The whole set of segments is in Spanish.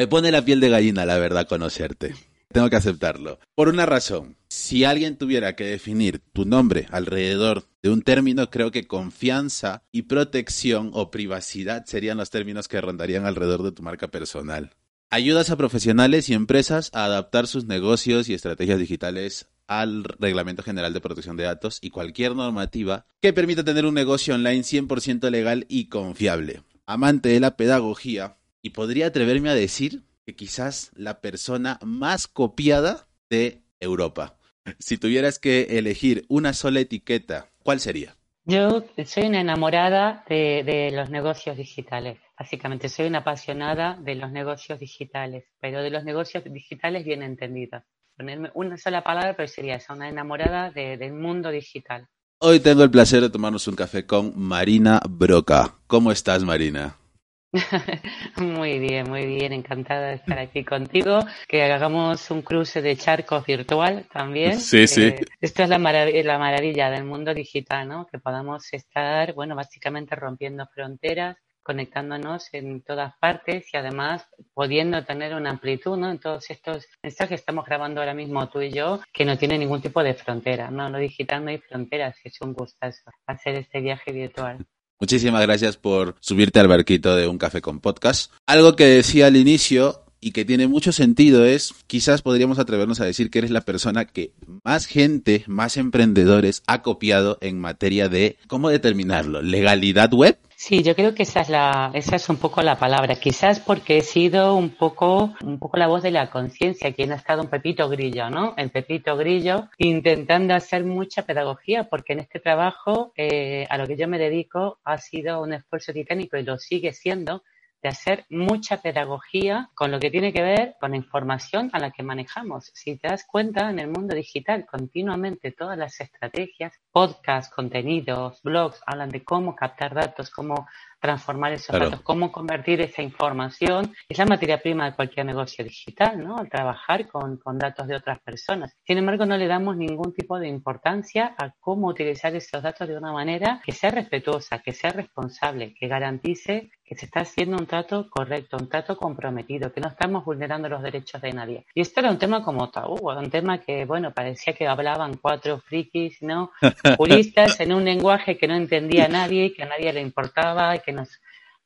Me pone la piel de gallina, la verdad, conocerte. Tengo que aceptarlo. Por una razón. Si alguien tuviera que definir tu nombre alrededor de un término, creo que confianza y protección o privacidad serían los términos que rondarían alrededor de tu marca personal. Ayudas a profesionales y empresas a adaptar sus negocios y estrategias digitales al Reglamento General de Protección de Datos y cualquier normativa que permita tener un negocio online 100% legal y confiable. Amante de la pedagogía, y podría atreverme a decir que quizás la persona más copiada de Europa. Si tuvieras que elegir una sola etiqueta, ¿cuál sería? Yo soy una enamorada de, de, los negocios digitales. Básicamente, soy una apasionada de los negocios digitales, pero de los negocios digitales bien entendidos ponerme una sola palabra, pero sería esa, una enamorada del mundo digital. Hoy tengo el placer de tomarnos un café con Marina Broca. ¿Cómo estás, Marina? muy bien, muy bien, encantada de estar aquí contigo, que hagamos un cruce de charcos virtual también. Sí, sí. Esto es la, la maravilla del mundo digital, ¿no? Que podamos estar, bueno, básicamente rompiendo fronteras, conectándonos en todas partes y además pudiendo tener una amplitud ¿no? en todos estos mensajes que estamos grabando ahora mismo tú y yo, que no tiene ningún tipo de frontera. No, lo digital no hay fronteras, es un gustazo hacer este viaje virtual. Muchísimas gracias por subirte al barquito de un café con podcast. Algo que decía al inicio y que tiene mucho sentido es, quizás podríamos atrevernos a decir que eres la persona que más gente, más emprendedores ha copiado en materia de, ¿cómo determinarlo? ¿Legalidad web? Sí, yo creo que esa es la, esa es un poco la palabra. Quizás porque he sido un poco, un poco la voz de la conciencia, quien ha estado un Pepito Grillo, ¿no? El Pepito Grillo intentando hacer mucha pedagogía, porque en este trabajo eh, a lo que yo me dedico ha sido un esfuerzo titánico y lo sigue siendo de hacer mucha pedagogía con lo que tiene que ver con la información a la que manejamos. Si te das cuenta, en el mundo digital continuamente todas las estrategias, podcasts, contenidos, blogs, hablan de cómo captar datos, cómo transformar esos datos, cómo convertir esa información. Es la materia prima de cualquier negocio digital, ¿no? Al trabajar con, con datos de otras personas. Sin embargo, no le damos ningún tipo de importancia a cómo utilizar esos datos de una manera que sea respetuosa, que sea responsable, que garantice que se está haciendo un trato correcto, un trato comprometido, que no estamos vulnerando los derechos de nadie. Y esto era un tema como tabú, un tema que, bueno, parecía que hablaban cuatro frikis, ¿no? Juristas en un lenguaje que no entendía nadie, que a nadie le importaba y que nos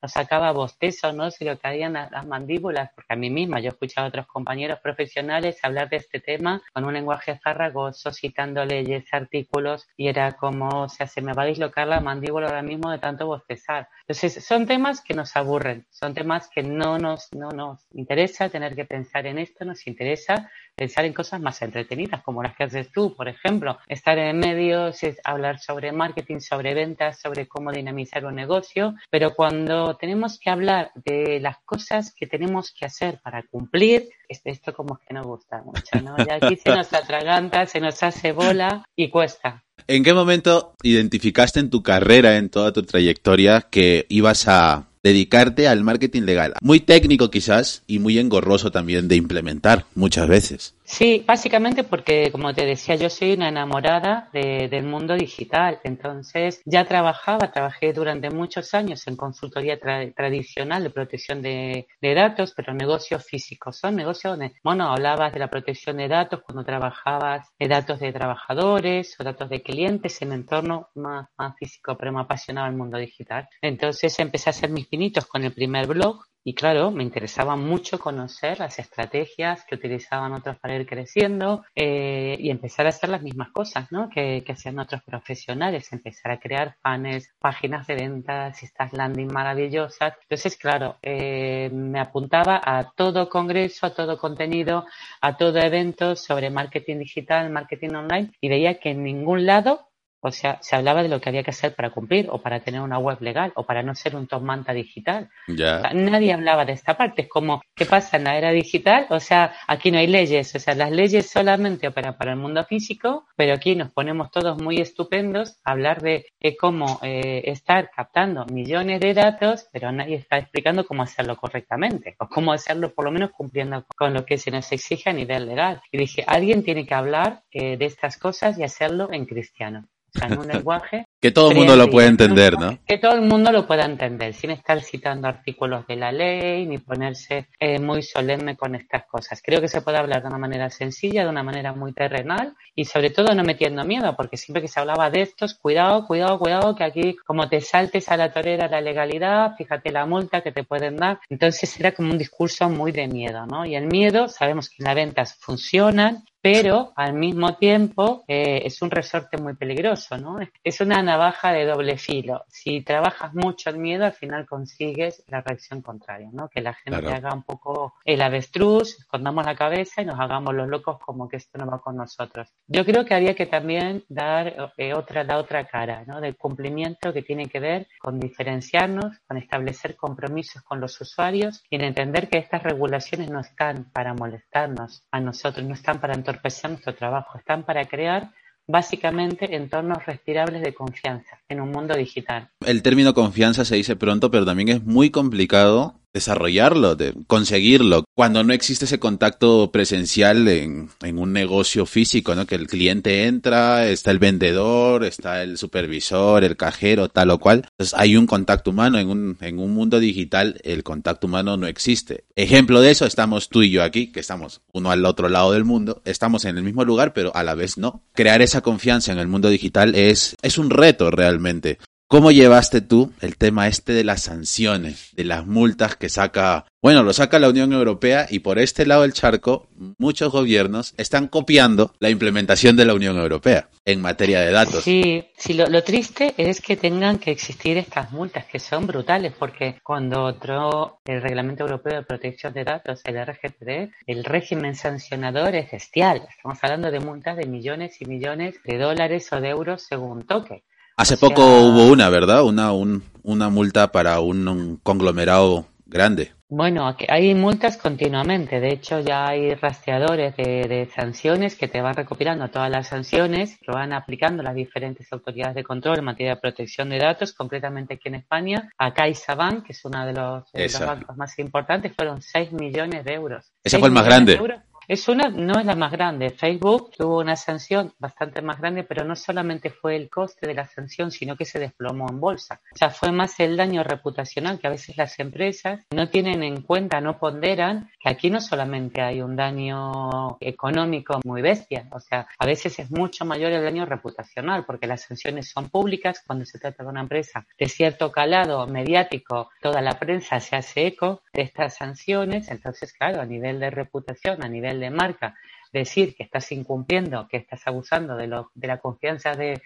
nos sacaba bostezos, ¿no? Se lo caían las, las mandíbulas, porque a mí misma yo he escuchado a otros compañeros profesionales hablar de este tema con un lenguaje farragoso, citando leyes, artículos, y era como, o sea, se me va a dislocar la mandíbula ahora mismo de tanto bostezar. Entonces, son temas que nos aburren, son temas que no nos, no nos interesa tener que pensar en esto, nos interesa pensar en cosas más entretenidas, como las que haces tú, por ejemplo, estar en medios, hablar sobre marketing, sobre ventas, sobre cómo dinamizar un negocio, pero cuando tenemos que hablar de las cosas que tenemos que hacer para cumplir, esto como que no gusta mucho, ¿no? Y aquí se nos atraganta, se nos hace bola y cuesta. ¿En qué momento identificaste en tu carrera, en toda tu trayectoria, que ibas a dedicarte al marketing legal? Muy técnico quizás y muy engorroso también de implementar muchas veces. Sí, básicamente porque, como te decía, yo soy una enamorada de, del mundo digital. Entonces, ya trabajaba, trabajé durante muchos años en consultoría tradicional de protección de, de, datos, pero negocios físicos. Son negocios donde, bueno, hablabas de la protección de datos cuando trabajabas de datos de trabajadores o datos de clientes en entorno más, más físico, pero me apasionaba el mundo digital. Entonces, empecé a hacer mis pinitos con el primer blog y claro, me interesaba mucho conocer las estrategias que utilizaban otros para ir creciendo eh, y empezar a hacer las mismas cosas ¿no? que, que hacían otros profesionales, empezar a crear panes, páginas de ventas, estas landing maravillosas. Entonces, claro, eh, me apuntaba a todo congreso, a todo contenido, a todo evento sobre marketing digital, marketing online y veía que en ningún lado o sea, se hablaba de lo que había que hacer para cumplir o para tener una web legal o para no ser un top manta digital. Ya. nadie hablaba de esta parte. Es como, ¿qué pasa en la era digital? O sea, aquí no hay leyes. O sea, las leyes solamente operan para el mundo físico, pero aquí nos ponemos todos muy estupendos a hablar de, cómo eh, estar captando millones de datos, pero nadie está explicando cómo hacerlo correctamente o cómo hacerlo por lo menos cumpliendo con lo que se nos exige a nivel legal. Y dije, alguien tiene que hablar eh, de estas cosas y hacerlo en cristiano. O sea, en un lenguaje que todo el mundo lo puede entender, ¿no? Que todo el mundo lo pueda entender, sin estar citando artículos de la ley ni ponerse eh, muy solemne con estas cosas. Creo que se puede hablar de una manera sencilla, de una manera muy terrenal y sobre todo no metiendo miedo, porque siempre que se hablaba de estos, cuidado, cuidado, cuidado, que aquí como te saltes a la torera la legalidad, fíjate la multa que te pueden dar. Entonces era como un discurso muy de miedo, ¿no? Y el miedo, sabemos que las ventas funcionan, pero al mismo tiempo eh, es un resorte muy peligroso, ¿no? Es una navaja de doble filo. Si trabajas mucho el miedo, al final consigues la reacción contraria, ¿no? Que la gente haga un poco el avestruz, escondamos la cabeza y nos hagamos los locos como que esto no va con nosotros. Yo creo que había que también dar eh, otra, la otra cara, ¿no? Del cumplimiento que tiene que ver con diferenciarnos, con establecer compromisos con los usuarios y en entender que estas regulaciones no están para molestarnos a nosotros, no están para entorpecer nuestro trabajo, están para crear básicamente entornos respirables de confianza en un mundo digital. El término confianza se dice pronto, pero también es muy complicado desarrollarlo, de conseguirlo, cuando no existe ese contacto presencial en, en, un negocio físico, ¿no? Que el cliente entra, está el vendedor, está el supervisor, el cajero, tal o cual. Entonces hay un contacto humano. En un, en un mundo digital el contacto humano no existe. Ejemplo de eso, estamos tú y yo aquí, que estamos uno al otro lado del mundo, estamos en el mismo lugar, pero a la vez no. Crear esa confianza en el mundo digital es, es un reto realmente. ¿Cómo llevaste tú el tema este de las sanciones, de las multas que saca, bueno, lo saca la Unión Europea y por este lado del charco muchos gobiernos están copiando la implementación de la Unión Europea en materia de datos? Sí, sí lo, triste es que tengan que existir estas multas que son brutales porque cuando otro el Reglamento Europeo de Protección de Datos, el RGPD, el régimen sancionador es bestial. Estamos hablando de multas de millones y millones de dólares o de euros según toque. Hace poco hubo una, ¿verdad? Una, una multa para un, conglomerado grande. Bueno, hay multas continuamente. De hecho, ya hay rastreadores de, sanciones que te van recopilando todas las sanciones, lo van aplicando las diferentes autoridades de control en materia de protección de datos, concretamente aquí en España. A CaixaBank, que es uno de los, bancos más importantes, fueron 6 millones de euros. Ese fue el más grande. Es una, no es la más grande. Facebook tuvo una sanción bastante más grande, pero no solamente fue el coste de la sanción, sino que se desplomó en bolsa. O sea, fue más el daño reputacional que a veces las empresas no tienen en cuenta, no ponderan que aquí no solamente hay un daño económico muy bestia, o sea, a veces es mucho mayor el daño reputacional, porque las sanciones son públicas cuando se trata de una empresa de cierto calado mediático, toda la prensa se hace eco de estas sanciones, entonces, claro, a nivel de reputación, a nivel de marca, decir que estás incumpliendo, que estás abusando de, lo, de la confianza de,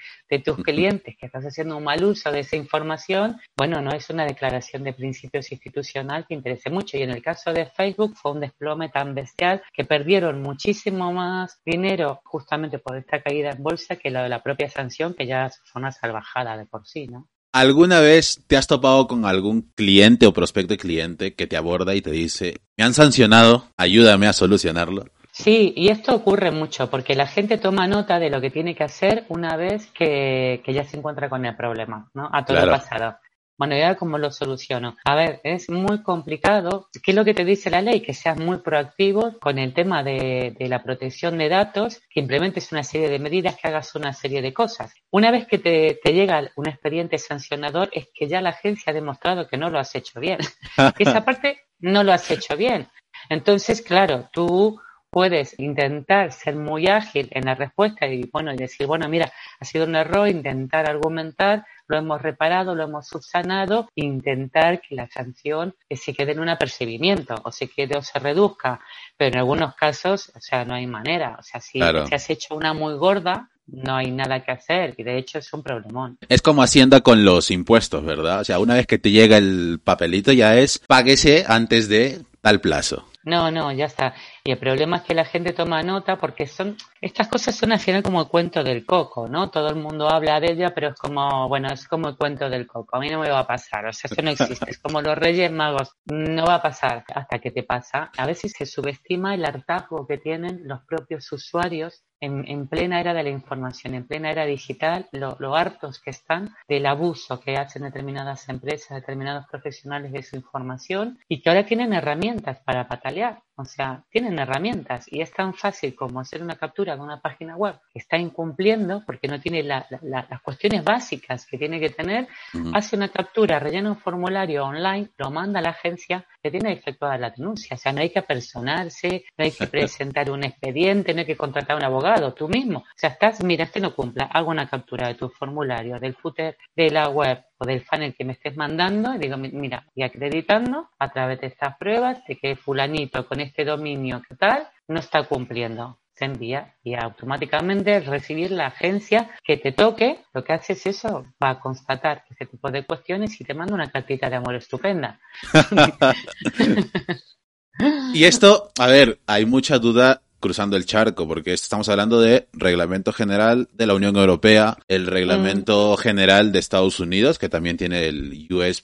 tus clientes, que estás haciendo un mal uso de esa información, bueno, no es una declaración de principios institucional que interese mucho. Y en el caso de Facebook fue un desplome tan bestial que perdieron muchísimo más dinero justamente por esta caída en bolsa que lo de la propia sanción, que ya fue una salvajada de por sí, ¿no? ¿Alguna vez te has topado con algún cliente o prospecto de cliente que te aborda y te dice, me han sancionado, ayúdame a solucionarlo? Sí, y esto ocurre mucho porque la gente toma nota de lo que tiene que hacer una vez que, ya se encuentra con el problema, ¿no? A todo lo pasado. Bueno, ya cómo lo soluciono. A ver, es muy complicado. ¿Qué es lo que te dice la ley? Que seas muy proactivo con el tema de, la protección de datos, que implementes una serie de medidas, que hagas una serie de cosas. Una vez que te, llega un expediente sancionador, es que ya la agencia ha demostrado que no lo has hecho bien. que esa parte no lo has hecho bien. Entonces, claro, tú puedes intentar ser muy ágil en la respuesta y bueno, y decir, bueno, mira, ha sido un error, intentar argumentar, lo hemos reparado, lo hemos subsanado, intentar que la sanción se quede en un apercibimiento o se quede o se reduzca, pero en algunos casos, o sea, no hay manera, o sea, si, te has hecho una muy gorda, no hay nada que hacer y de hecho es un problemón. Es como Hacienda con los impuestos, ¿verdad? O sea, una vez que te llega el papelito ya es páguese antes de tal plazo. No, no, ya está. Y el problema es que la gente toma nota porque son, estas cosas son al final como el cuento del coco, ¿no? Todo el mundo habla de ella, pero es como, bueno, es como el cuento del coco. A mí no me va a pasar, o sea, eso no existe. Es como los reyes magos, no va a pasar hasta que te pasa. A veces se subestima el hartazgo que tienen los propios usuarios en, plena era de la información, en plena era digital, lo, hartos que están del abuso que hacen determinadas empresas, determinados profesionales de su información y que ahora tienen herramientas para patalear. O sea, tienen herramientas y es tan fácil como hacer una captura de una página web que está incumpliendo porque no tiene las cuestiones básicas que tiene que tener. Hace una captura, rellena un formulario online, lo manda a la agencia, que tiene efectuada la denuncia. O sea, no hay que apersonarse, no hay que presentar un expediente, no hay que contratar a un abogado, tú mismo. O sea, estás, mira, este no cumpla, hago una captura de tu formulario, del footer de la web o del funnel que me estés mandando y digo, mira, y acreditando a través de estas pruebas de que fulanito con este dominio que tal no está cumpliendo se envía y automáticamente al recibir la agencia que te toque, lo que hace es eso, va a constatar ese tipo de cuestiones y te manda una cartita de amor estupenda. y esto, a ver, hay mucha duda cruzando el charco, porque estamos hablando de reglamento general de la Unión Europea, el reglamento mm. general de Estados Unidos, que también tiene el US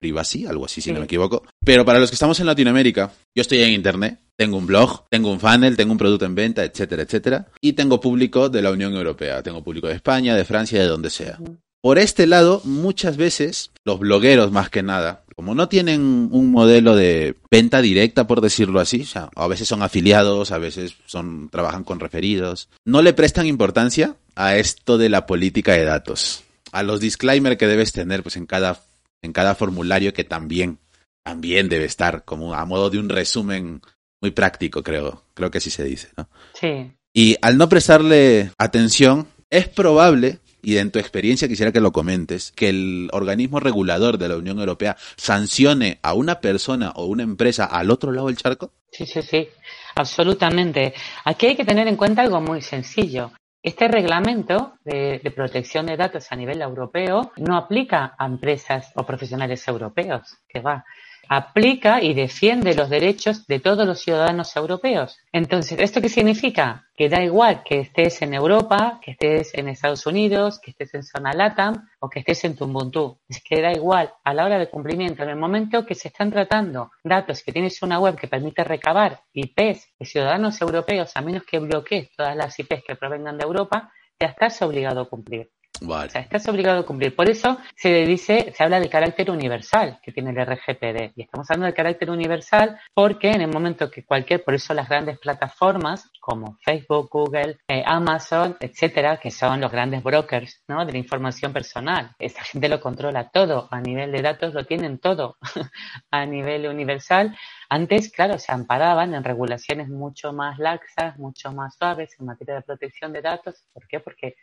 Privacy, algo así, si no me equivoco. Pero para los que estamos en Latinoamérica, yo estoy en Internet, tengo un blog, tengo un funnel, tengo un producto en venta, etcétera, etcétera. Y tengo público de la Unión Europea, tengo público de España, de Francia, de donde sea. Por este lado, muchas veces, los blogueros más que nada, como no tienen un modelo de venta directa, por decirlo así, o sea, a veces son afiliados, a veces son, trabajan con referidos, no le prestan importancia a esto de la política de datos, a los disclaimers que debes tener pues en cada, en cada formulario que también, también debe estar como a modo de un resumen muy práctico, creo, creo que así se dice, ¿no? Sí. Y al no prestarle atención, es probable y en tu experiencia quisiera que lo comentes, que el organismo regulador de la Unión Europea sancione a una persona o una empresa al otro lado del charco? Sí, sí, sí, absolutamente. Aquí hay que tener en cuenta algo muy sencillo. Este reglamento de, de, protección de datos a nivel europeo no aplica a empresas o profesionales europeos, que va aplica y defiende los derechos de todos los ciudadanos europeos. Entonces, ¿esto qué significa? Que da igual que estés en Europa, que estés en Estados Unidos, que estés en zona LATAM o que estés en Tumbuntu. Es que da igual a la hora de cumplimiento, en el momento que se están tratando datos que tienes una web que permite recabar IPs de ciudadanos europeos, a menos que bloquees todas las IPs que provengan de Europa, ya estás obligado a cumplir. O sea, estás obligado a cumplir. Por eso se dice, se habla del carácter universal que tiene el RGPD. Y estamos hablando del carácter universal porque en el momento que cualquier, por eso las grandes plataformas como Facebook, Google, eh, Amazon, etcétera, que son los grandes brokers, ¿no? De la información personal. Esta gente lo controla todo. A nivel de datos lo tienen todo. a nivel universal. Antes, claro, se amparaban en regulaciones mucho más laxas, mucho más suaves en materia de protección de datos. ¿Por qué? Porque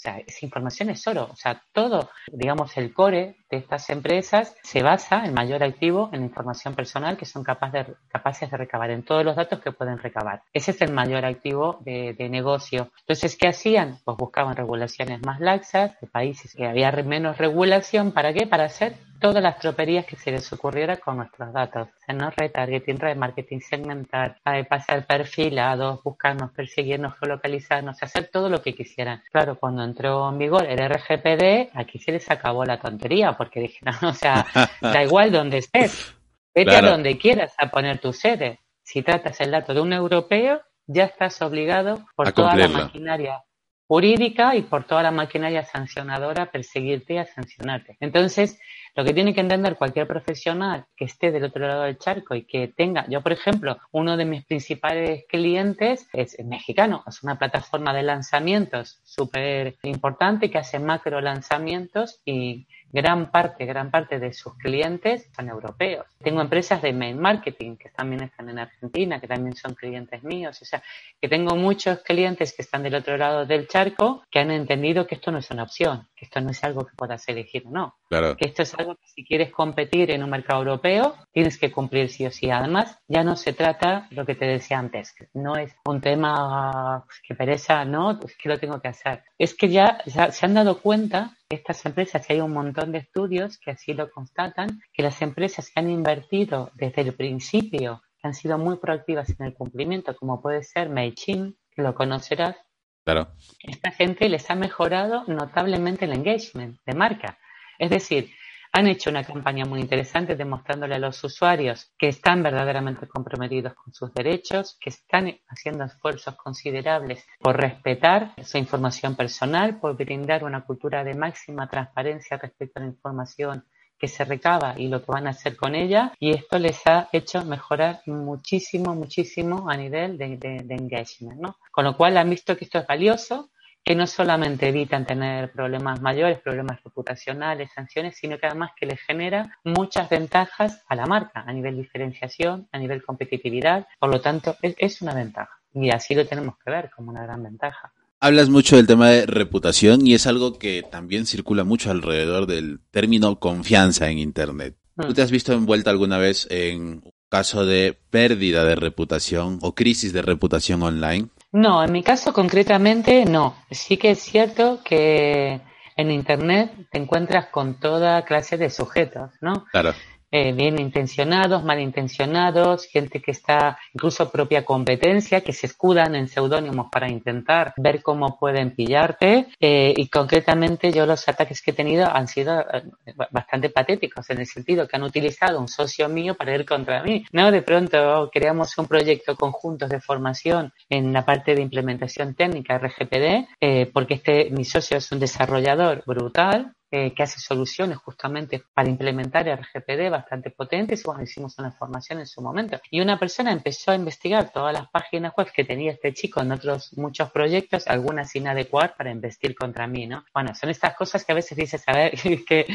o sea, esa información es oro. O sea, todo, digamos, el core de estas empresas se basa en mayor activo en información personal que son capaces de, capaces de recabar en todos los datos que pueden recabar. Ese es el mayor activo de, negocio. Entonces, ¿qué hacían? Pues buscaban regulaciones más laxas de países que había menos regulación. ¿Para qué? Para hacer todas las troperías que se les ocurriera con nuestros datos. O sea, no retargeting, remarketing, segmentar, pasar perfilados, buscarnos, perseguirnos, geolocalizarnos, hacer todo lo que quisieran. Claro, cuando entró en vigor el RGPD, aquí se les acabó la tontería, porque dijeron, o sea, da igual donde estés, vete a donde quieras a poner tu sede. Si tratas el dato de un europeo, ya estás obligado por toda la maquinaria jurídica y por toda la maquinaria sancionadora perseguirte y a sancionarte. Entonces, lo que tiene que entender cualquier profesional que esté del otro lado del charco y que tenga, yo por ejemplo, uno de mis principales clientes es mexicano, es una plataforma de lanzamientos súper importante que hace macro lanzamientos y gran parte, gran parte de sus clientes son europeos. Tengo empresas de mail marketing que también están en Argentina, que también son clientes míos. O sea, que tengo muchos clientes que están del otro lado del charco que han entendido que esto no es una opción, que esto no es algo que puedas elegir o no. Claro. Que esto es algo que si quieres competir en un mercado europeo, tienes que cumplir sí o sí. Además, ya no se trata lo que te decía antes, que no es un tema que pereza, no, es que lo tengo que hacer. Es que ya, ya se han dado cuenta estas empresas, y hay un montón de estudios que así lo constatan, que las empresas que han invertido desde el principio, que han sido muy proactivas en el cumplimiento, como puede ser MailChimp, que lo conocerás, claro. esta gente les ha mejorado notablemente el engagement de marca. Es decir, han hecho una campaña muy interesante demostrándole a los usuarios que están verdaderamente comprometidos con sus derechos, que están haciendo esfuerzos considerables por respetar su información personal, por brindar una cultura de máxima transparencia respecto a la información que se recaba y lo que van a hacer con ella y esto les ha hecho mejorar muchísimo, muchísimo a nivel de, de engagement, ¿no? Con lo cual han visto que esto es valioso, que no solamente evitan tener problemas mayores, problemas reputacionales, sanciones, sino que además que les genera muchas ventajas a la marca a nivel diferenciación, a nivel competitividad. Por lo tanto, es una ventaja y así lo tenemos que ver como una gran ventaja. Hablas mucho del tema de reputación y es algo que también circula mucho alrededor del término confianza en Internet. ¿Tú mm. te has visto envuelta alguna vez en un caso de pérdida de reputación o crisis de reputación online? No, en mi caso concretamente no. Sí que es cierto que en Internet te encuentras con toda clase de sujetos, ¿no? Claro eh, bien intencionados, malintencionados, gente que está incluso propia competencia, que se escudan en seudónimos para intentar ver cómo pueden pillarte. Eh, y concretamente yo los ataques que he tenido han sido eh, bastante patéticos en el sentido que han utilizado un socio mío para ir contra mí. No, de pronto creamos un proyecto conjunto de formación en la parte de implementación técnica RGPD, eh, porque este mi socio es un desarrollador brutal eh, que hace soluciones justamente para implementar RGPD bastante potentes. Bueno, hicimos una formación en su momento. Y una persona empezó a investigar todas las páginas web que tenía este chico en otros muchos proyectos, algunas sin adecuar para investir contra mí, ¿no? Bueno, son estas cosas que a veces dices, a ver, que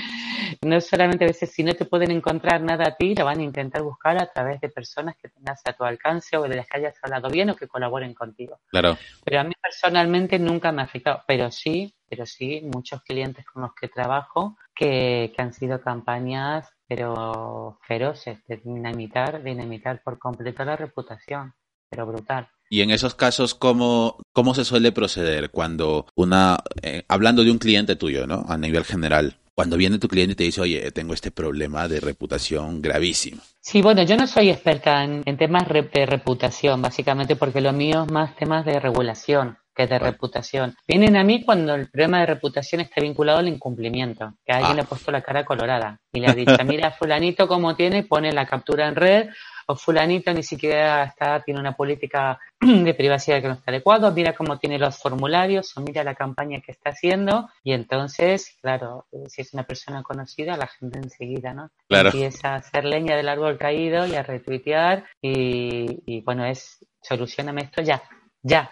no solamente a veces si no te pueden encontrar nada a ti, lo van a intentar buscar a través de personas que tengas a tu alcance o de las que hayas hablado bien o que colaboren contigo. Claro. Pero a mí personalmente nunca me ha afectado, pero sí pero sí muchos clientes con los que trabajo que, han sido campañas pero feroces de dinamitar, dinamitar por completo la reputación, pero brutal. Y en esos casos, ¿cómo, cómo se suele proceder cuando una, eh, hablando de un cliente tuyo, ¿no? A nivel general, cuando viene tu cliente y te dice, oye, tengo este problema de reputación gravísimo. Sí, bueno, yo no soy experta en, temas de reputación, básicamente porque lo mío es más temas de regulación que de reputación. Vienen a mí cuando el problema de reputación está vinculado al incumplimiento, que alguien ah. le ha puesto la cara colorada y le ha dicho, mira, fulanito como tiene, pone la captura en red, o fulanito ni siquiera está, tiene una política de privacidad que no está adecuada, mira cómo tiene los formularios, o mira la campaña que está haciendo, y entonces, claro, si es una persona conocida, la gente enseguida, ¿no? Empieza a hacer leña del árbol caído y a retuitear, y, y bueno, es, solucioname esto ya, ya,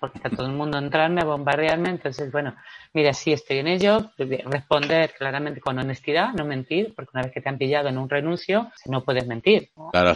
porque está todo el mundo entrarme, a bombardearme, entonces, bueno, mira, sí estoy en ello, responder claramente con honestidad, no mentir, porque una vez que te han pillado en un renuncio, no puedes mentir.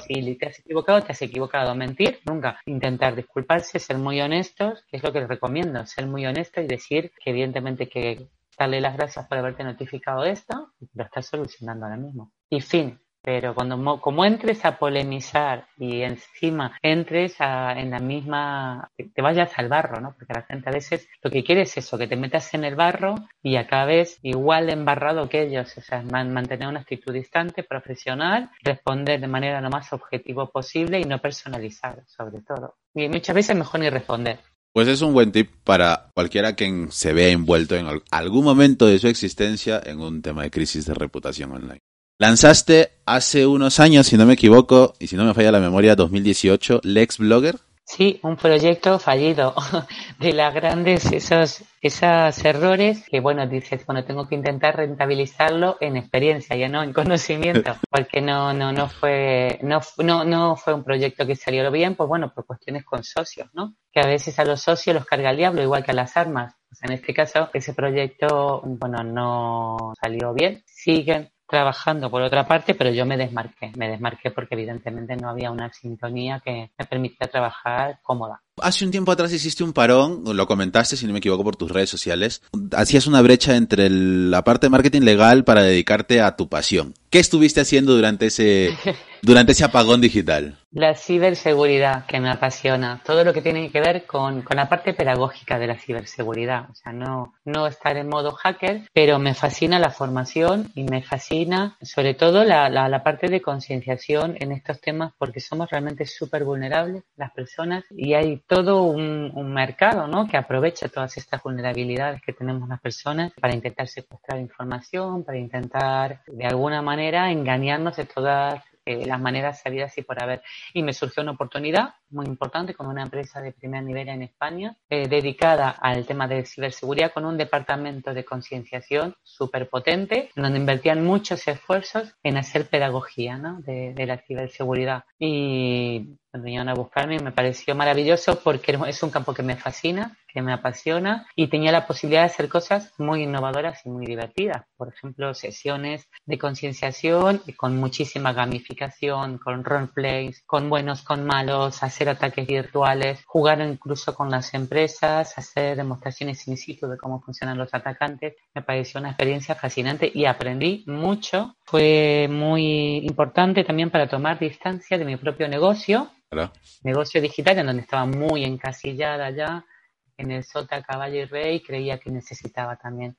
Si te has equivocado, te has equivocado. Mentir, nunca. Intentar disculparse, ser muy honestos, que es lo que les recomiendo, ser muy honesto y decir que evidentemente que darle las gracias por haberte notificado esto, lo estás solucionando ahora mismo. Y fin, pero cuando como entres a polemizar y encima entres en la misma, te vayas al barro, ¿no? Porque la gente a veces lo que quiere es eso, que te metas en el barro y acabes igual embarrado que ellos, o sea, mantener una actitud distante, profesional, responder de manera lo más objetivo posible y no personalizar, sobre todo. Y muchas veces mejor ni responder. Pues es un buen tip para cualquiera que se vea envuelto en algún momento de su existencia en un tema de crisis de reputación online. Lanzaste hace unos años, si no me equivoco, y si no me falla la memoria, 2018, Lex Blogger. Sí, un proyecto fallido de las grandes esos esos errores que bueno dices bueno tengo que intentar rentabilizarlo en experiencia ya no en conocimiento porque no no no fue no no no fue un proyecto que salió bien pues bueno por cuestiones con socios no que a veces a los socios los carga el diablo igual que a las armas en este caso ese proyecto bueno no salió bien siguen trabajando por otra parte, pero yo me desmarqué, me desmarqué porque evidentemente no había una sintonía que me permitía trabajar cómoda. Hace un tiempo atrás hiciste un parón, lo comentaste, si no me equivoco, por tus redes sociales. Hacías una brecha entre la parte de marketing legal para dedicarte a tu pasión. ¿Qué estuviste haciendo durante ese, durante ese apagón digital? La ciberseguridad, que me apasiona. Todo lo que tiene que ver con, con la parte pedagógica de la ciberseguridad. O sea, no, no estar en modo hacker, pero me fascina la formación y me fascina sobre todo la, la, la parte de concienciación en estos temas porque somos realmente súper vulnerables las personas y hay todo un, un mercado ¿no? que aprovecha todas estas vulnerabilidades que tenemos las personas para intentar secuestrar información, para intentar de alguna manera engañarnos de todas eh, las maneras sabidas y por haber. Y me surgió una oportunidad muy importante con una empresa de primer nivel en España, eh, dedicada al tema de ciberseguridad con un departamento de concienciación súper potente, donde invertían muchos esfuerzos en hacer pedagogía ¿no? de, de la ciberseguridad. Y vinieron a buscarme y me pareció maravilloso porque es un campo que me fascina, que me apasiona y tenía la posibilidad de hacer cosas muy innovadoras y muy divertidas. Por ejemplo, sesiones de concienciación con muchísima gamificación, con roleplays, con buenos, con malos, hacer ataques virtuales, jugar incluso con las empresas, hacer demostraciones in situ de cómo funcionan los atacantes. Me pareció una experiencia fascinante y aprendí mucho. Fue muy importante también para tomar distancia de mi propio negocio negocio digital en donde estaba muy encasillada ya en el sota, caballo y rey, creía que necesitaba también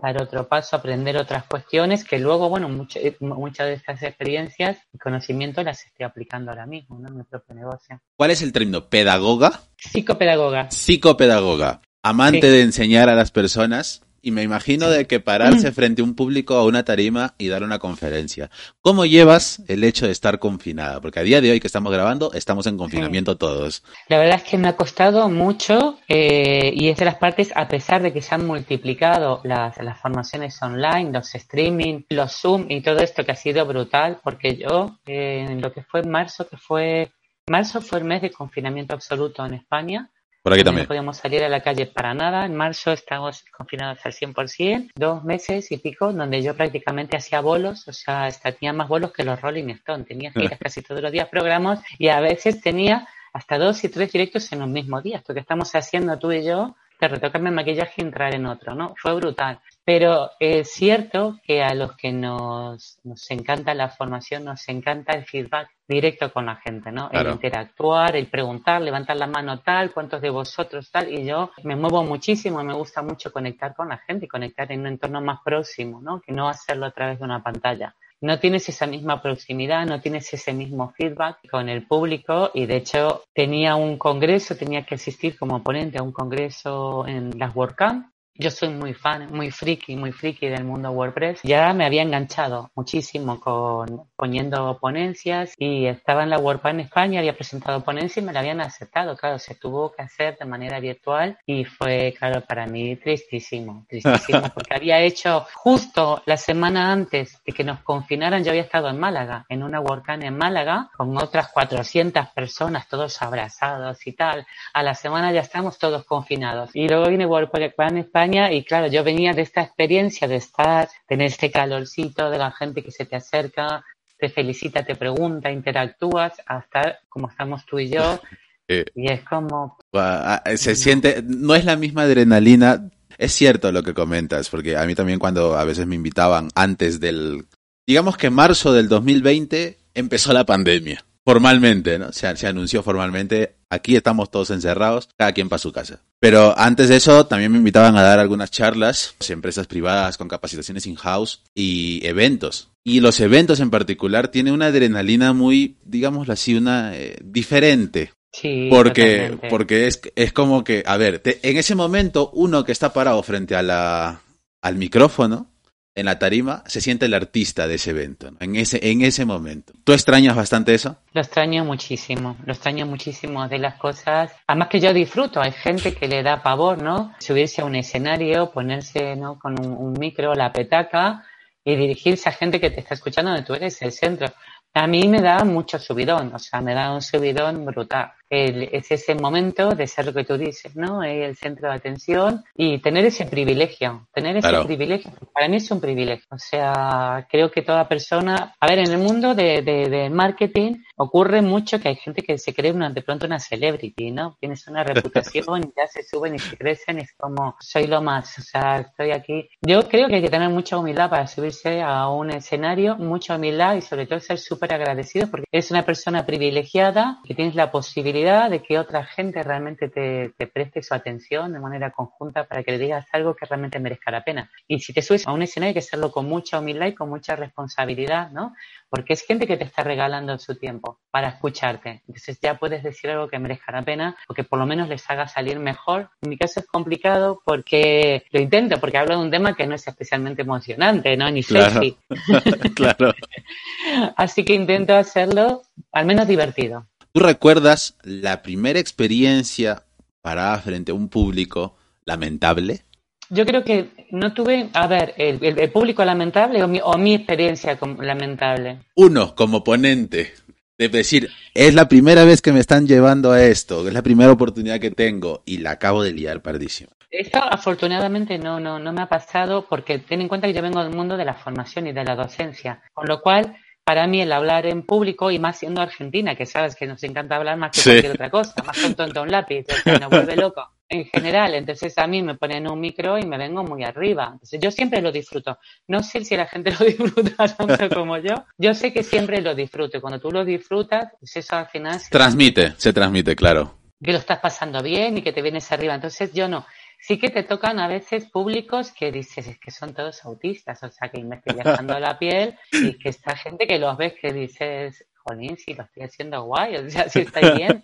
dar otro paso, aprender otras cuestiones que luego, bueno, eh, muchas de estas experiencias y conocimientos las estoy aplicando ahora mismo ¿no? en mi propio negocio. ¿Cuál es el término? ¿Pedagoga? Psicopedagoga. Psicopedagoga. Amante de enseñar a las personas y me imagino de que pararse frente a un público a una tarima y dar una conferencia. ¿Cómo llevas el hecho de estar confinada? Porque a día de hoy que estamos grabando, estamos en confinamiento todos. La verdad es que me ha costado mucho eh, y es de las partes, a pesar de que se han multiplicado las, las formaciones online, los streaming, los Zoom y todo esto que ha sido brutal, porque yo, eh, en lo que fue marzo, que fue, marzo fue el mes de confinamiento absoluto en España, por aquí también. No podíamos salir a la calle para nada. En marzo estamos confinados al 100%, dos meses y pico, donde yo prácticamente hacía bolos, o sea, tenía más bolos que los Rolling Stones. Tenía giras casi todos los días, programas, y a veces tenía hasta dos y tres directos en un mismo día. Esto que estamos haciendo tú y yo, de retocarme el maquillaje y entrar en otro, ¿no? Fue brutal. Pero es cierto que a los que nos, nos encanta la formación, nos encanta el feedback directo con la gente, ¿no? El interactuar, el preguntar, levantar la mano tal, cuántos de vosotros tal, y yo me muevo muchísimo, me gusta mucho conectar con la gente y conectar en un entorno más próximo, ¿no? Que no hacerlo a través de una pantalla. No tienes esa misma proximidad, no tienes ese mismo feedback con el público y de hecho tenía un congreso, tenía que asistir como ponente a un congreso en las WordCamp yo soy muy fan, muy friki, muy friki del mundo WordPress. Ya me había enganchado muchísimo con poniendo ponencias y estaba en la WordPress en España, había presentado ponencias y me la habían aceptado. Claro, se tuvo que hacer de manera virtual y fue, claro, para mí tristísimo, tristísimo, porque había hecho justo la semana antes de que nos confinaran, yo había estado en Málaga, en una WordCamp en Málaga, con otras 400 personas, todos abrazados y tal. A la semana ya estamos todos confinados. Y luego viene WordPress en España y claro, yo venía de esta experiencia de estar, tener este calorcito de la gente que se te acerca, te felicita, te pregunta, interactúas, hasta como estamos tú y yo. Eh, y es como... Ah, se siente, no es la misma adrenalina. Es cierto lo que comentas, porque a mí también cuando a veces me invitaban antes del, digamos que marzo del 2020 empezó la pandemia. Formalmente, ¿no? Se, se anunció formalmente, aquí estamos todos encerrados, cada quien para su casa. Pero antes de eso, también me invitaban a dar algunas charlas, empresas privadas con capacitaciones in-house y eventos. Y los eventos en particular tienen una adrenalina muy, digámoslo así, una eh, diferente. Sí, porque, porque es, es como que, a ver, en ese momento uno que está parado frente a la, al micrófono, en la tarima se siente el artista de ese evento, en, ese, en ese momento. ¿Tú extrañas bastante eso? Lo extraño muchísimo, lo extraño muchísimo de las cosas. Además que yo disfruto, hay gente que le da pavor, ¿no? Subirse a un escenario, ponerse ¿no? con un, un micro, la petaca y dirigirse a gente que te está escuchando donde tú eres el centro. A mí me da mucho subidón, o sea, me da un subidón brutal es ese momento de ser lo que tú dices, ¿no? El centro de atención y tener ese privilegio, tener ese privilegio. Para mí es un privilegio. O sea, creo que toda persona, a ver, en el mundo de, de, marketing ocurre mucho que hay gente que se cree una, de pronto una celebrity, ¿no? Tienes una reputación y ya se suben y se crecen y es como, soy lo más, o sea, estoy aquí. Yo creo que hay que tener mucha humildad para subirse a un escenario, mucha humildad y sobre todo ser súper agradecido porque es una persona privilegiada que tienes la posibilidad de que otra gente realmente te, preste su atención de manera conjunta para que le digas algo que realmente merezca la pena. Y si te subes a un escenario hay que hacerlo con mucha humildad y con mucha responsabilidad, ¿no? Porque es gente que te está regalando su tiempo para escucharte. Entonces ya puedes decir algo que merezca la pena o que por lo menos les haga salir mejor. En mi caso es complicado porque lo intento, porque hablo de un tema que no es especialmente emocionante, ¿no? Ni sexy. claro. Así que intento hacerlo al menos divertido. ¿Tú recuerdas la primera experiencia parada frente a un público lamentable? Yo creo que no tuve, a ver, el, público lamentable o mi, o mi experiencia lamentable. Uno, como ponente, de decir, es la primera vez que me están llevando a esto, es la primera oportunidad que tengo y la acabo de liar pardísimo. Esto afortunadamente no, no, no me ha pasado porque ten en cuenta que yo vengo del mundo de la formación y de la docencia, con lo cual para mí el hablar en público y más siendo argentina, que sabes que nos encanta hablar más que cualquier otra cosa, más con tonto un lápiz, que nos vuelve loco en general. Entonces a mí me ponen un micro y me vengo muy arriba. Entonces yo siempre lo disfruto. No sé si la gente lo disfruta tanto como yo. Yo sé que siempre lo disfruto. Y cuando tú lo disfrutas, pues eso al final... Transmite, se transmite, claro. Que lo estás pasando bien y que te vienes arriba. Entonces yo no. Sí que te tocan a veces públicos que dices, es que son todos autistas, o sea, que me estoy dejando la piel y que esta gente que los ves que dices, jolín, si lo estoy haciendo guay, o sea, si está bien.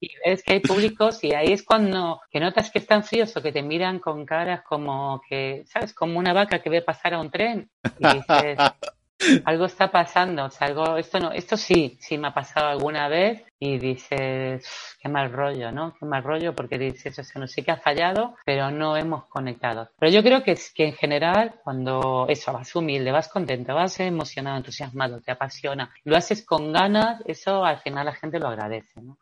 Y ves que hay públicos y ahí es cuando que notas que están fríos o que te miran con caras como que, ¿sabes? Como una vaca que ve pasar a un tren y dices, algo está pasando, o sea, algo, esto no, esto sí, sí me ha pasado alguna vez y dices, qué mal rollo, ¿no? Qué mal rollo porque dices, o sea, no sé qué ha fallado, pero no hemos conectado. Pero yo creo que, es, que en general, cuando eso, vas humilde, vas contento, vas emocionado, entusiasmado, te apasiona, lo haces con ganas, eso al final la gente lo agradece, ¿no?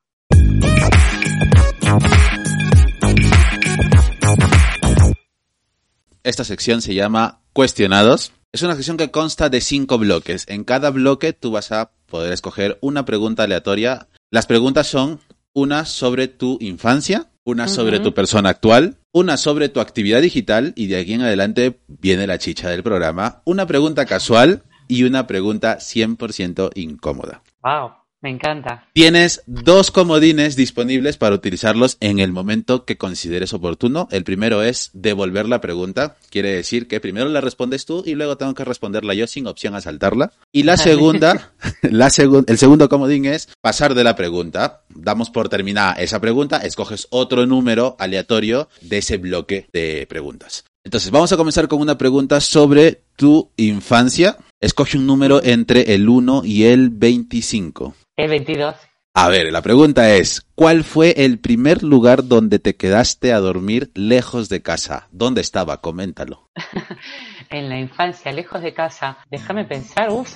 Esta sección se llama Cuestionados es una sección que consta de cinco bloques. En cada bloque tú vas a poder escoger una pregunta aleatoria. Las preguntas son una sobre tu infancia, una sobre tu persona actual, una sobre tu actividad digital y de aquí en adelante viene la chicha del programa, una pregunta casual y una pregunta 100% incómoda. Wow. Me encanta. Tienes dos comodines disponibles para utilizarlos en el momento que consideres oportuno. El primero es devolver la pregunta. Quiere decir que primero la respondes tú y luego tengo que responderla yo sin opción a saltarla. Y la segunda, la el segundo comodín es pasar de la pregunta. Damos por terminada esa pregunta, escoges otro número aleatorio de ese bloque de preguntas. Entonces, vamos a comenzar con una pregunta sobre tu infancia. Escoge un número entre el 1 y el 25. El 22. A ver, la pregunta es, ¿cuál fue el primer lugar donde te quedaste a dormir lejos de casa? ¿Dónde estaba? Coméntalo. en la infancia, lejos de casa. Déjame pensar, uff,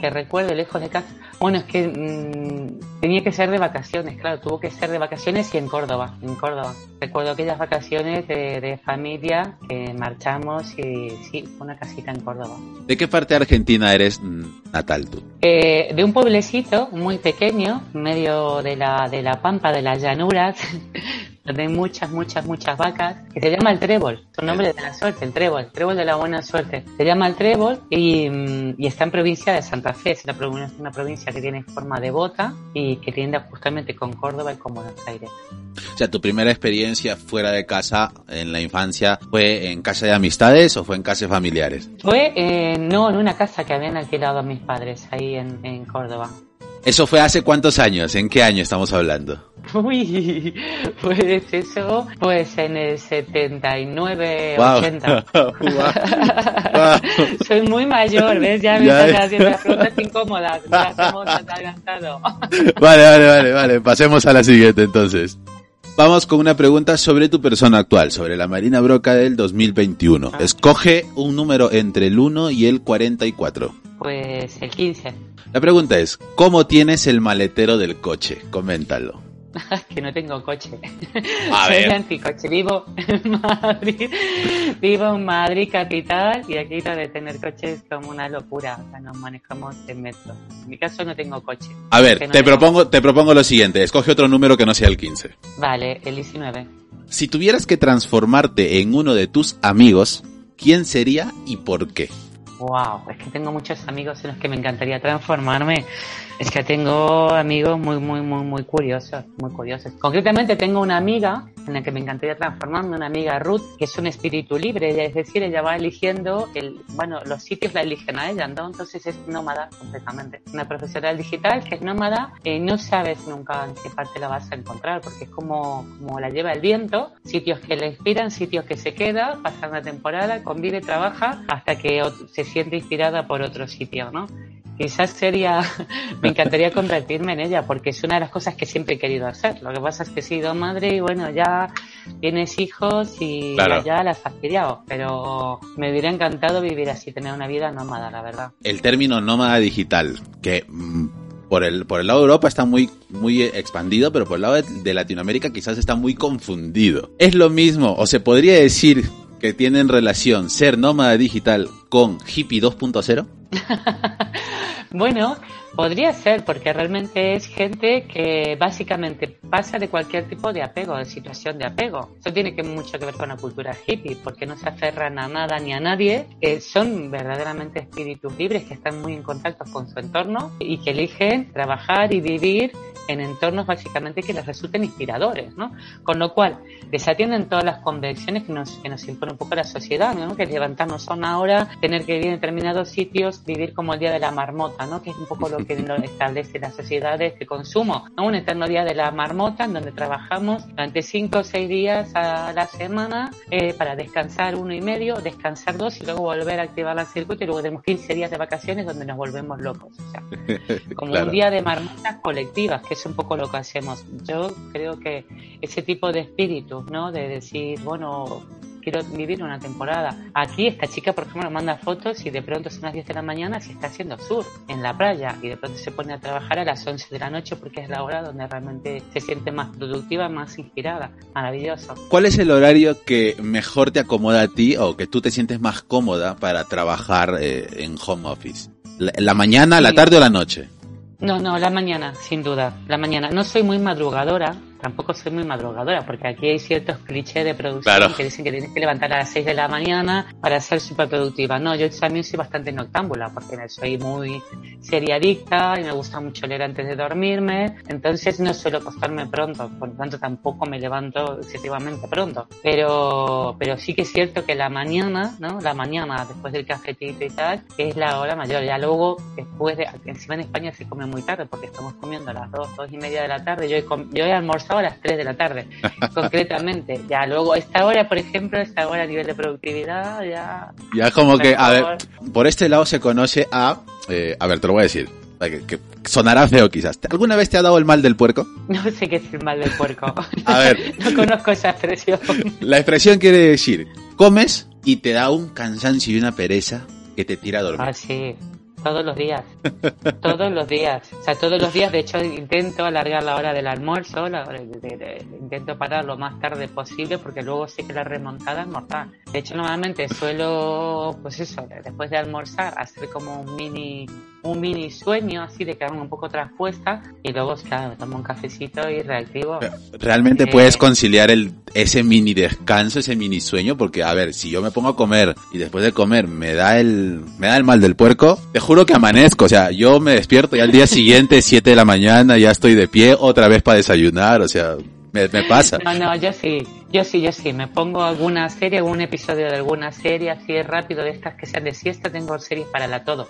que recuerde lejos de casa. Bueno, es que mm, tenía que ser de vacaciones, claro, tuvo que ser de vacaciones y en Córdoba, en Córdoba. Recuerdo aquellas vacaciones de, familia que marchamos y sí, una casita en Córdoba. ¿De qué parte de Argentina eres natal tú? Eh, de un pueblecito muy pequeño, medio de la, de la pampa, de las llanuras, donde hay muchas, muchas, muchas vacas, que se llama el trébol, son nombres de la suerte, el trébol, el trébol de la buena suerte. Se llama el trébol y, mm, y está en provincia de Santa Fe, es una, una, provincia que tiene forma de bota y que tiende justamente con Córdoba y con Buenos Aires. O sea, tu primera experiencia fuera de casa en la infancia fue en casa de amistades o fue en casas familiares? Fue, eh, no, en una casa que habían alquilado a mis padres ahí en, en Córdoba. ¿Eso fue hace cuántos años? ¿En qué año estamos hablando? Uy, pues eso, pues en el 79, 80. Soy muy mayor, ¿ves? Ya me estás haciendo las preguntas incómodas. vale, vale, vale, vale. Pasemos a la siguiente entonces. Vamos con una pregunta sobre tu persona actual, sobre la Marina Broca del 2021. Ah. Escoge un número entre el 1 y el 44. Pues el 15. La pregunta es, ¿cómo tienes el maletero del coche? Coméntalo. que no tengo coche. A Soy anticoche. Vivo en Madrid. Vivo en Madrid capital y aquí lo de tener coche es como una locura. O sea, nos manejamos en metro. En mi caso no tengo coche. A ver, te, propongo, te propongo lo siguiente. Escoge otro número que no sea el 15. Vale, el 19. Si tuvieras que transformarte en uno de tus amigos, ¿quién sería y por qué? Wow, es que tengo muchos amigos en los que me encantaría transformarme. Es que tengo amigos muy, muy, muy, muy curiosos, muy curiosos. Concretamente tengo una amiga en la que me encantaría transformarme, una amiga Ruth, que es un espíritu libre, es decir, ella va eligiendo, el, bueno, los sitios la eligen a ella, ¿no? Entonces es nómada completamente. Una profesional digital que es nómada, y no sabes nunca en qué parte la vas a encontrar, porque es como, como la lleva el viento, sitios que le inspiran, sitios que se queda, pasa una temporada, convive, trabaja, hasta que se siente inspirada por otro sitio, ¿no? Quizás sería, me encantaría convertirme en ella, porque es una de las cosas que siempre he querido hacer. Lo que pasa es que he sido madre y bueno, ya tienes hijos y ya las has fastidiado, pero me hubiera encantado vivir así, tener una vida nómada, la verdad. El término nómada digital, que mm, por el, por el lado de Europa está muy, muy expandido, pero por el lado de, Latinoamérica quizás está muy confundido. Es lo mismo, o se podría decir que tienen relación ser nómada digital con hippie 2.0? bueno, Podría ser, porque realmente es gente que básicamente pasa de cualquier tipo de apego, de situación de apego. Eso tiene que mucho que ver con la cultura hippie, porque no se aferran a nada ni a nadie. son verdaderamente espíritus libres que están muy en contacto con su entorno y que eligen trabajar y vivir en entornos básicamente que les resulten inspiradores, ¿no? Con lo cual, desatienden todas las convenciones que nos, que nos impone un poco la sociedad, ¿no? Que levantarnos a una hora, tener que vivir en determinados sitios, vivir como el día de la marmota, ¿no? Que es un poco lo que establece las sociedades de consumo, ¿no? Un eterno día de la marmota en donde trabajamos durante cinco o seis días a la semana eh, para descansar uno y medio, descansar dos y luego volver a activar la circuito y luego tenemos 15 días de vacaciones donde nos volvemos locos. O sea, como un día de marmotas colectivas, que es un poco lo que hacemos. Yo creo que ese tipo de espíritu, ¿no? De decir, bueno, quiero vivir una temporada. Aquí esta chica, por ejemplo, manda fotos y de pronto son las 10 de la mañana se está haciendo sur en la playa y de pronto se pone a trabajar a las 11 de la noche porque es la hora donde realmente se siente más productiva, más inspirada. Maravilloso. ¿Cuál es el horario que mejor te acomoda a ti o que tú te sientes más cómoda para trabajar eh, en home office? ¿La, mañana, la tarde o la noche? No, no, la mañana, sin duda. La mañana. No soy muy madrugadora, tampoco soy muy madrugadora, porque aquí hay ciertos clichés de producción que dicen que tienes que levantar a las 6 de la mañana para ser súper productiva. No, yo también soy bastante noctámbula, porque soy muy seriadicta y me gusta mucho leer antes de dormirme, entonces no suelo acostarme pronto, por lo tanto tampoco me levanto excesivamente pronto. Pero, pero sí que es cierto que la mañana, ¿no? La mañana, después del cafetito y tal, es la hora mayor. Ya luego, después de, encima en España se come muy tarde, porque estamos comiendo a las 2, 2 y media de la tarde. Yo he, yo he almorzado a las 3 de la tarde, concretamente. Ya luego, esta hora, por ejemplo, esta hora a nivel de productividad, ya... Ya como que, a ver, por este lado se conoce a... Eh, a ver, te lo voy a decir. Que, sonará feo quizás. ¿Alguna vez te ha dado el mal del puerco? No sé qué es el mal del puerco. a ver. no conozco esa expresión. La expresión quiere decir, comes y te da un cansancio y una pereza que te tira a dormir. Ah, sí. Todos los días. todos los días. O sea, todos los días. De hecho, intento alargar la hora del almuerzo. La intento parar lo más tarde posible porque luego sé que la remontada es mortal. De hecho, normalmente suelo, pues eso, después de almorzar, hacer como un mini un mini sueño así de quedarme un poco traspuesta y luego claro, me tomo un cafecito y reactivo. Realmente eh, puedes conciliar el ese mini descanso, ese mini sueño porque a ver, si yo me pongo a comer y después de comer me da el me da el mal del puerco, te juro que amanezco, o sea, yo me despierto y al día siguiente, 7 de la mañana, ya estoy de pie otra vez para desayunar, o sea, me, pasa. No, no, yo sí, yo sí, yo sí, me pongo alguna serie, algún episodio de alguna serie así es rápido de estas que sean de siesta, tengo series para la todo,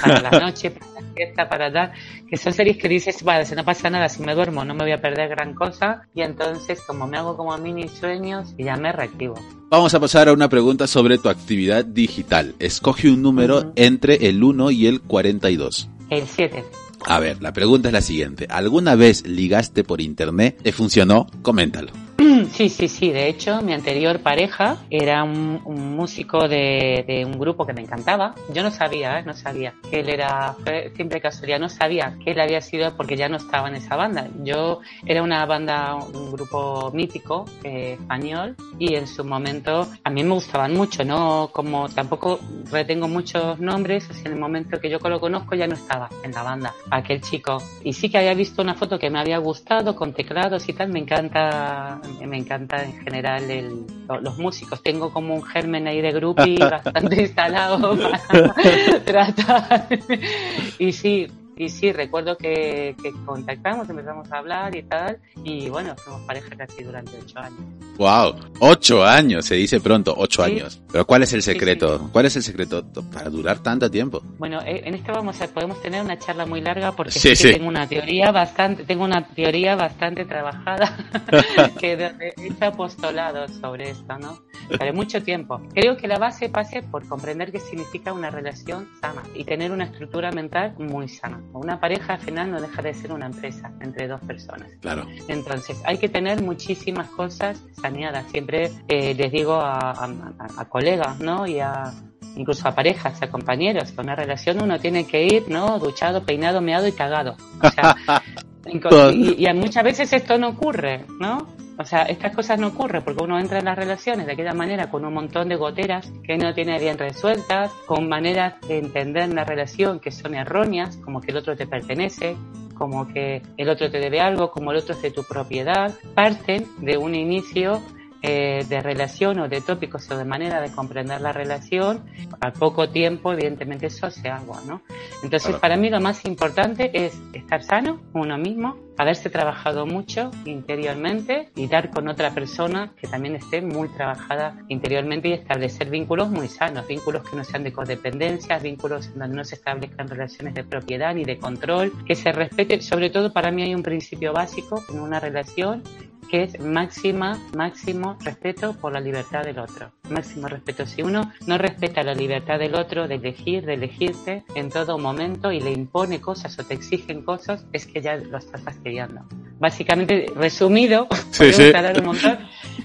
para la noche, para la siesta, para dar, que son series que dices, vale, si no pasa nada, si me duermo no me voy a perder gran cosa y entonces como me hago como mini sueños y ya me reactivo. Vamos a pasar a una pregunta sobre tu actividad digital. Escoge un número entre el 1 y el 42. El 7. A ver, la pregunta es la siguiente. ¿Alguna vez ligaste por internet? ¿Te funcionó? Coméntalo. Sí, sí, sí. De hecho, mi anterior pareja era un, músico de, un grupo que me encantaba. Yo no sabía, ¿eh? no sabía que él era, siempre casualidad, no sabía que él había sido porque ya no estaba en esa banda. Yo era una banda, un grupo mítico eh, español y en su momento a mí me gustaban mucho, ¿no? Como tampoco retengo muchos nombres, o en el momento que yo lo conozco ya no estaba en la banda, aquel chico. Y sí que había visto una foto que me había gustado con teclados y tal, me encanta me encanta en general el, los músicos. Tengo como un germen ahí de grupi bastante instalado para tratar. y sí, Y sí, recuerdo que, que contactamos, empezamos a hablar y tal, y bueno, fuimos pareja casi durante ocho años. Wow, ocho años, se dice pronto, ocho años. Pero ¿cuál es el secreto? ¿Cuál es el secreto para durar tanto tiempo? Bueno, eh, en esto vamos a, podemos tener una charla muy larga porque sí, tengo una teoría bastante, tengo una teoría bastante trabajada que he hecho apostolado sobre esto, ¿no? Para mucho tiempo. Creo que la base pase por comprender qué significa una relación sana y tener una estructura mental muy sana. Una pareja al final no deja de ser una empresa entre dos personas. Claro. Entonces, hay que tener muchísimas cosas saneadas. Siempre eh, les digo a, a, a colegas, ¿no? Y a, incluso a parejas, a compañeros, con una relación uno tiene que ir, ¿no? Duchado, peinado, meado y cagado. O sea, y, y, muchas veces esto no ocurre, ¿no? O sea, estas cosas no ocurren porque uno entra en las relaciones de aquella manera con un montón de goteras que no tiene bien resueltas, con maneras de entender la relación que son erróneas, como que el otro te pertenece, como que el otro te debe algo, como el otro es de tu propiedad, parten de un inicio eh, de relación o de tópicos o de manera de comprender la relación, al poco tiempo, evidentemente, eso se agua, ¿no? Entonces, claro. para mí lo más importante es estar sano, uno mismo, haberse trabajado mucho interiormente y dar con otra persona que también esté muy trabajada interiormente y establecer vínculos muy sanos, vínculos que no sean de codependencia, vínculos en donde no se establezcan relaciones de propiedad ni de control, que se respete, sobre todo para mí hay un principio básico en una relación que es máxima, máximo respeto por la libertad del otro. Máximo respeto. Si uno no respeta la libertad del otro de elegir, de elegirse en todo momento y le impone cosas o te exigen cosas, es que ya lo estás fastidiando. Básicamente, resumido, sí, sí. un montón,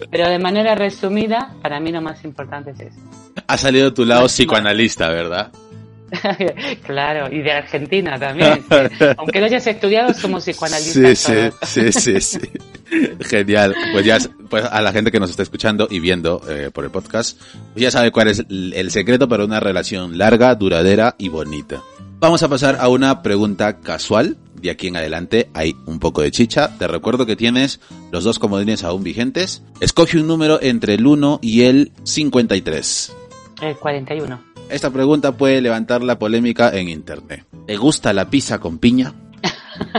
pero de manera resumida, para mí lo más importante es eso. Ha salido tu lado máximo. psicoanalista, ¿verdad? claro, y de Argentina también. Aunque no hayas estudiado, somos psicoanalistas. Sí, sí, sí, sí, sí. Genial. Pues ya, pues a la gente que nos está escuchando y viendo eh, por el podcast, pues ya sabe cuál es el secreto para una relación larga, duradera y bonita. Vamos a pasar a una pregunta casual. De aquí en adelante hay un poco de chicha. Te recuerdo que tienes los dos comodines aún vigentes. Escoge un número entre el 1 y el 53. El 41. Esta pregunta puede levantar la polémica en internet. ¿Te gusta la pizza con piña?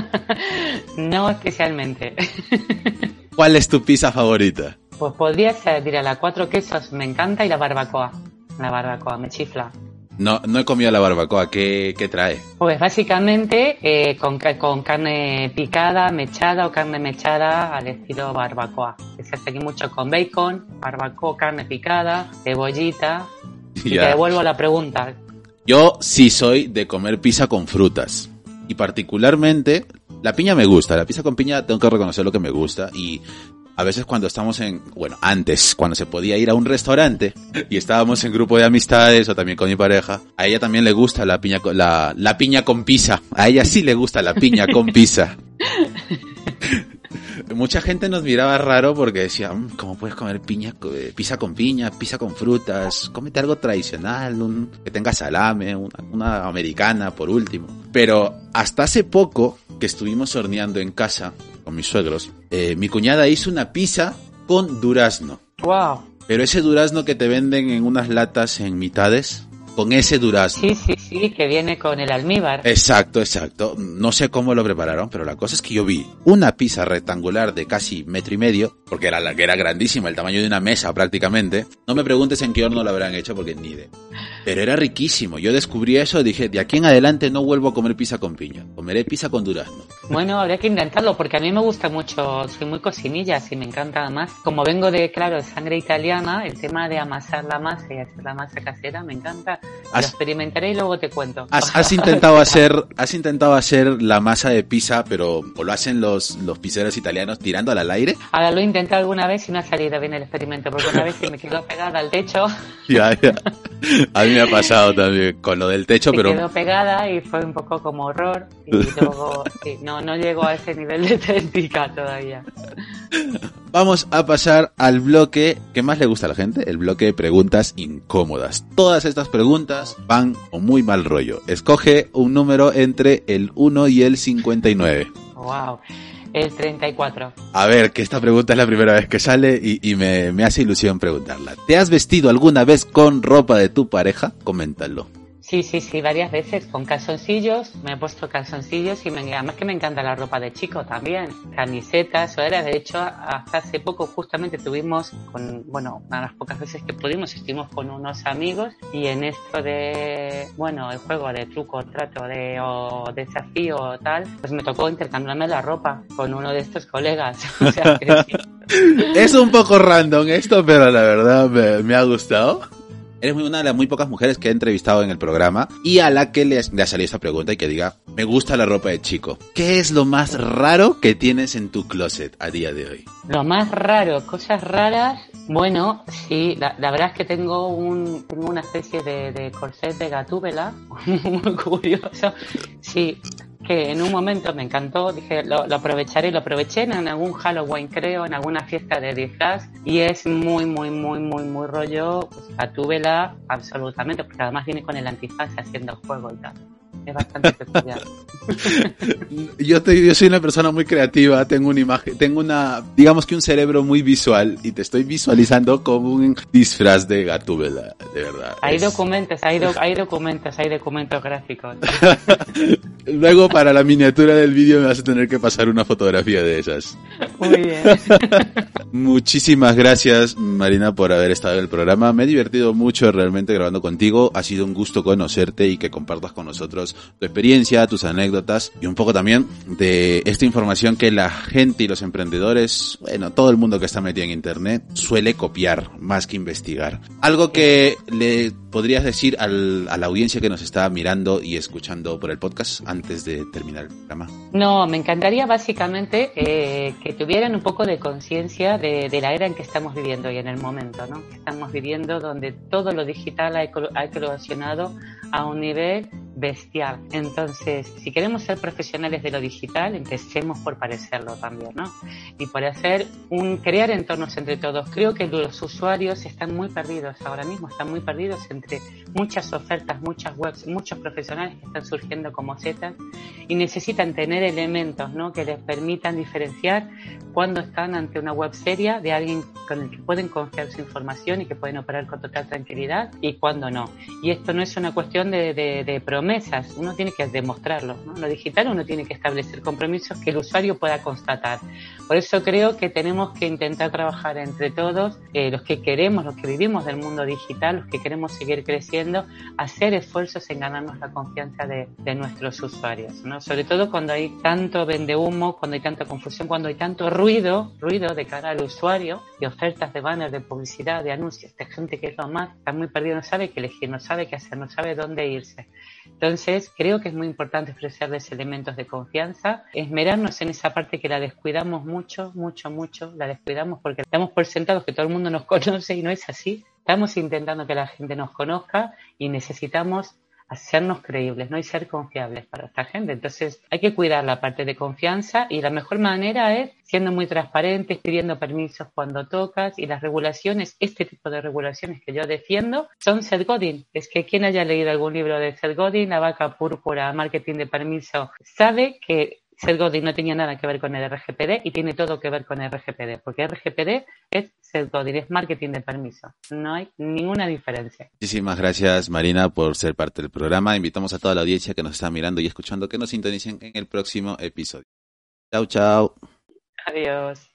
no especialmente. ¿Cuál es tu pizza favorita? Pues podría ser, mira, la cuatro quesos me encanta y la barbacoa. La barbacoa, me chifla. No, no he comido la barbacoa, ¿qué, qué trae? Pues básicamente eh, con, con, carne picada, mechada o carne mechada al estilo barbacoa. Se hace aquí mucho con bacon, barbacoa, carne picada, cebollita. Y te devuelvo la pregunta. Yo sí soy de comer pizza con frutas. Y particularmente, la piña me gusta. La pizza con piña tengo que reconocer lo que me gusta. Y a veces cuando estamos en, bueno, antes, cuando se podía ir a un restaurante y estábamos en grupo de amistades o también con mi pareja, a ella también le gusta la piña, la, la piña con pizza. A ella sí le gusta la piña con pizza. Mucha gente nos miraba raro porque decía, ¿cómo puedes comer piña, pizza con piña, pizza con frutas? Cómete algo tradicional, un, que tenga salame, una, una americana por último. Pero hasta hace poco que estuvimos horneando en casa con mis suegros, eh, mi cuñada hizo una pizza con durazno. Wow. Pero ese durazno que te venden en unas latas en mitades, con ese durazno. Sí, sí, sí, que viene con el almíbar. Exacto, exacto. No sé cómo lo prepararon, pero la cosa es que yo vi una pizza rectangular de casi metro y medio, porque era, era grandísima, el tamaño de una mesa prácticamente. No me preguntes en qué horno lo habrán hecho, porque ni de. Pero era riquísimo. Yo descubrí eso y dije, de aquí en adelante no vuelvo a comer pizza con piña. Comeré pizza con durazno. Bueno, habría que intentarlo, porque a mí me gusta mucho, soy muy cocinilla, y me encanta además. Como vengo de, claro, sangre italiana, el tema de amasar la masa y hacer la masa casera me encanta. Lo experimentaré y luego te cuento. Has, has, intentado hacer, has intentado hacer la masa de pizza, pero o lo hacen los, los pizzeros italianos tirándola al aire. Ahora lo he intentado alguna vez y no ha salido bien el experimento, porque una vez que me quedó pegada al techo. Ya, ya. A mí me ha pasado también con lo del techo, se pero. quedó pegada y fue un poco como horror. Y luego, sí, no, no llegó a ese nivel de técnica todavía. Vamos a pasar al bloque que más le gusta a la gente, el bloque de preguntas incómodas. Todas estas preguntas van o muy mal rollo. Escoge un número entre el 1 y el 59. Wow. El 34. A ver, que esta pregunta es la primera vez que sale y, y me, me, hace ilusión preguntarla. ¿Te has vestido alguna vez con ropa de tu pareja? Coméntalo. Sí, sí, sí, varias veces con calzoncillos, me he puesto calzoncillos y me, además que me encanta la ropa de chico también, camisetas, o era, de hecho, hasta hace poco justamente tuvimos, con, bueno, una de las pocas veces que pudimos, estuvimos con unos amigos y en esto de, bueno, el juego de truco, trato de, o desafío o tal, pues me tocó intercambiarme la ropa con uno de estos colegas. o sea, que Es un poco random esto, pero la verdad me ha gustado. Eres una de las muy pocas mujeres que he entrevistado en el programa y a la que le, ha salido esta pregunta y que diga, me gusta la ropa de chico. ¿Qué es lo más raro que tienes en tu closet a día de hoy? Lo más raro, cosas raras, bueno, sí, la, la verdad es que tengo, un, tengo una especie de, de corset de gatúbela, muy curioso, sí, que en un momento me encantó, dije, lo, lo, aprovecharé, lo aproveché en algún Halloween, creo, en alguna fiesta de disfraz, y es muy, muy, muy, muy, muy rollo, pues, gatúbela, absolutamente, porque además viene con el antifaz haciendo juego y tal es bastante peculiar. yo, te, yo soy una persona muy creativa, tengo una imagen, tengo una, digamos que un cerebro muy visual y te estoy visualizando como un disfraz de Gatúbela, de verdad. Hay es... documentos, hay, do, hay documentos, hay documentos gráficos. Luego para la miniatura del vídeo me vas a tener que pasar una fotografía de esas. Muy bien. Muchísimas gracias Marina por haber estado en el programa. Me he divertido mucho realmente grabando contigo. Ha sido un gusto conocerte y que compartas con nosotros tu experiencia, tus anécdotas y un poco también de esta información que la gente y los emprendedores, bueno, todo el mundo que está metido en internet suele copiar más que investigar. Algo que le podrías decir al, a la audiencia que nos está mirando y escuchando por el podcast antes de terminar el programa. No, me encantaría básicamente eh, que tuvieran un poco de conciencia de, de, la era en que estamos viviendo y en el momento, ¿no? Que estamos viviendo donde todo lo digital ha, ha eclosionado a un nivel bestial. Entonces, si queremos ser profesionales de lo digital, empecemos por parecerlo también, ¿no? Y por hacer un, crear entornos entre todos. Creo que los usuarios están muy perdidos ahora mismo, están muy perdidos entre muchas ofertas, muchas webs, muchos profesionales que están surgiendo como setas y necesitan tener elementos, ¿no? Que les permitan diferenciar cuando están ante una web seria de alguien con el que pueden confiar su información y que pueden operar con total tranquilidad y cuando no. Y esto no es una cuestión de, de, de promesas, uno tiene que demostrarlo. ¿no? Lo digital uno tiene que establecer compromisos que el usuario pueda constatar. Por eso creo que tenemos que intentar trabajar entre todos, eh, los que queremos, los que vivimos del mundo digital, los que queremos seguir creciendo, hacer esfuerzos en ganarnos la confianza de, nuestros usuarios. ¿no? Sobre todo cuando hay tanto vende humo, cuando hay tanta confusión, cuando hay tanto ruido, ruido de cara al usuario, de ofertas de banners, de publicidad, de anuncios, de gente que es lo más, está muy perdido, no sabe qué elegir, no sabe qué hacer, no sabe dónde irse. Entonces, creo que es muy importante ofrecerles elementos de confianza, esmerarnos en esa parte que la descuidamos mucho, mucho, mucho, la descuidamos porque estamos por sentados que todo el mundo nos conoce y no es así. Estamos intentando que la gente nos conozca y necesitamos hacernos creíbles, ¿no? Y ser confiables para esta gente. Entonces, hay que cuidar la parte de confianza y la mejor manera es siendo muy transparentes, pidiendo permisos cuando tocas y las regulaciones, este tipo de regulaciones que yo defiendo son Seth Godin. Es que quien haya leído algún libro de Seth Godin, La vaca púrpura, marketing de permiso, sabe que Seth Godin no tenía nada que ver con el RGPD y tiene todo que ver con el RGPD, porque RGPD es Seth Godin, es marketing de permiso. No hay ninguna diferencia. Muchísimas gracias, Marina, por ser parte del programa. Invitamos a toda la audiencia que nos está mirando y escuchando que nos sintonicen en el próximo episodio. Chao, chao. Adiós.